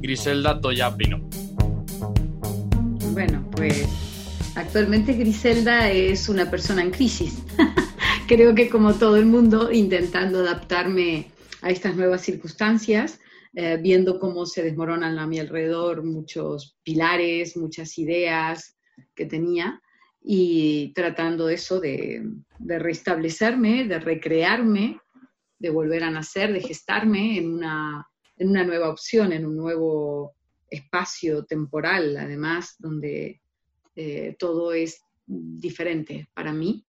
Griselda Toya Pino. Bueno, pues actualmente Griselda es una persona en crisis. Creo que como todo el mundo, intentando adaptarme a estas nuevas circunstancias, eh, viendo cómo se desmoronan a mi alrededor muchos pilares, muchas ideas que tenía y tratando eso de restablecerme, de recrearme, de volver a nacer, de gestarme en una, en una nueva opción, en un nuevo espacio temporal, además, donde eh, todo es diferente para mí.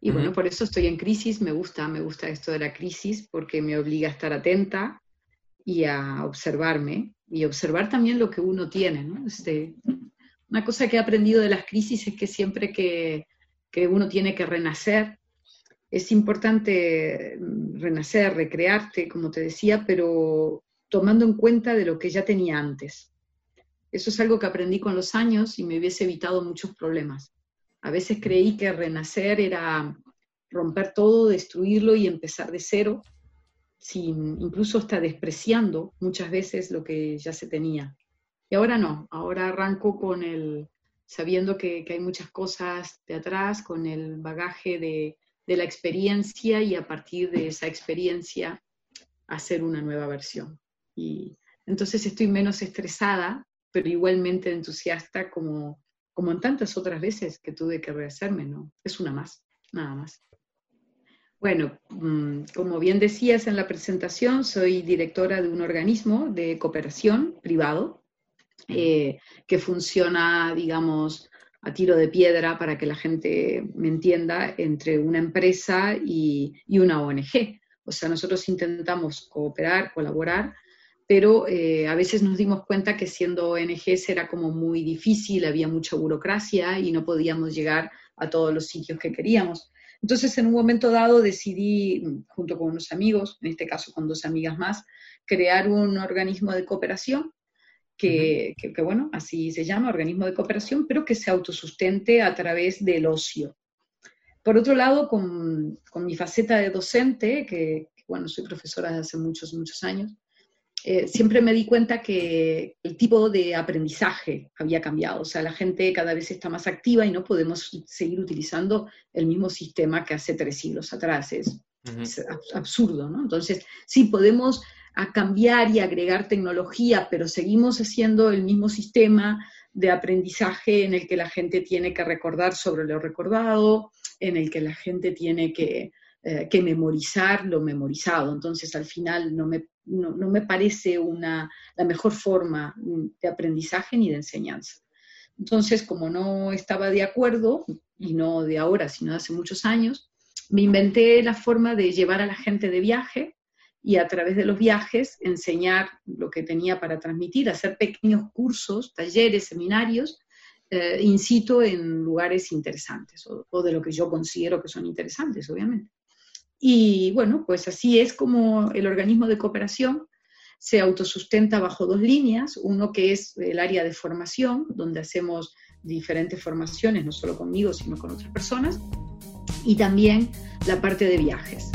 Y bueno, por eso estoy en crisis, me gusta, me gusta esto de la crisis, porque me obliga a estar atenta y a observarme, y observar también lo que uno tiene, ¿no? Este, una cosa que he aprendido de las crisis es que siempre que, que uno tiene que renacer, es importante renacer, recrearte, como te decía, pero tomando en cuenta de lo que ya tenía antes. Eso es algo que aprendí con los años y me hubiese evitado muchos problemas. A veces creí que renacer era romper todo, destruirlo y empezar de cero, sin, incluso hasta despreciando muchas veces lo que ya se tenía. Y ahora no, ahora arranco con el, sabiendo que, hay muchas cosas de atrás, con el bagaje de, de la experiencia y a partir de esa experiencia hacer una nueva versión. Y entonces estoy menos estresada, pero igualmente entusiasta como, como en tantas otras veces que tuve que rehacerme, ¿no? Es una más, nada más. Bueno, mm, como bien decías en la presentación, soy directora de un organismo de cooperación privado eh, que funciona, digamos, a tiro de piedra para que la gente me entienda entre una empresa y, y una ONG. O sea, nosotros intentamos cooperar, colaborar pero eh, a veces nos dimos cuenta que siendo ONGs era como muy difícil, había mucha burocracia y no podíamos llegar a todos los sitios que queríamos. Entonces, en un momento dado decidí, junto con unos amigos, en este caso con dos amigas más, crear un organismo de cooperación, que, que, bueno, así se llama, organismo de cooperación, pero que se autosustente a través del ocio. Por otro lado, con, con mi faceta de docente, que, bueno, soy profesora desde hace muchos, muchos años, eh, siempre me di cuenta que el tipo de aprendizaje había cambiado. O sea, la gente cada vez está más activa y no podemos seguir utilizando el mismo sistema que hace tres siglos atrás. Es, absurdo, ¿no? Entonces, sí podemos cambiar y agregar tecnología, pero seguimos haciendo el mismo sistema de aprendizaje en el que la gente tiene que recordar sobre lo recordado, en el que la gente tiene que, eh, que memorizar lo memorizado. Entonces, al final no me no, me parece una, la mejor forma de aprendizaje ni de enseñanza. Entonces, como no estaba de acuerdo, y no de ahora, sino de hace muchos años, me inventé la forma de llevar a la gente de viaje y a través de los viajes enseñar lo que tenía para transmitir, hacer pequeños cursos, talleres, seminarios, eh, in situ en lugares interesantes, o de lo que yo considero que son interesantes, obviamente. Y bueno, pues así es como el organismo de cooperación se autosustenta bajo dos líneas, uno que es el área de formación, donde hacemos diferentes formaciones, no solo conmigo, sino con otras personas, y también la parte de viajes.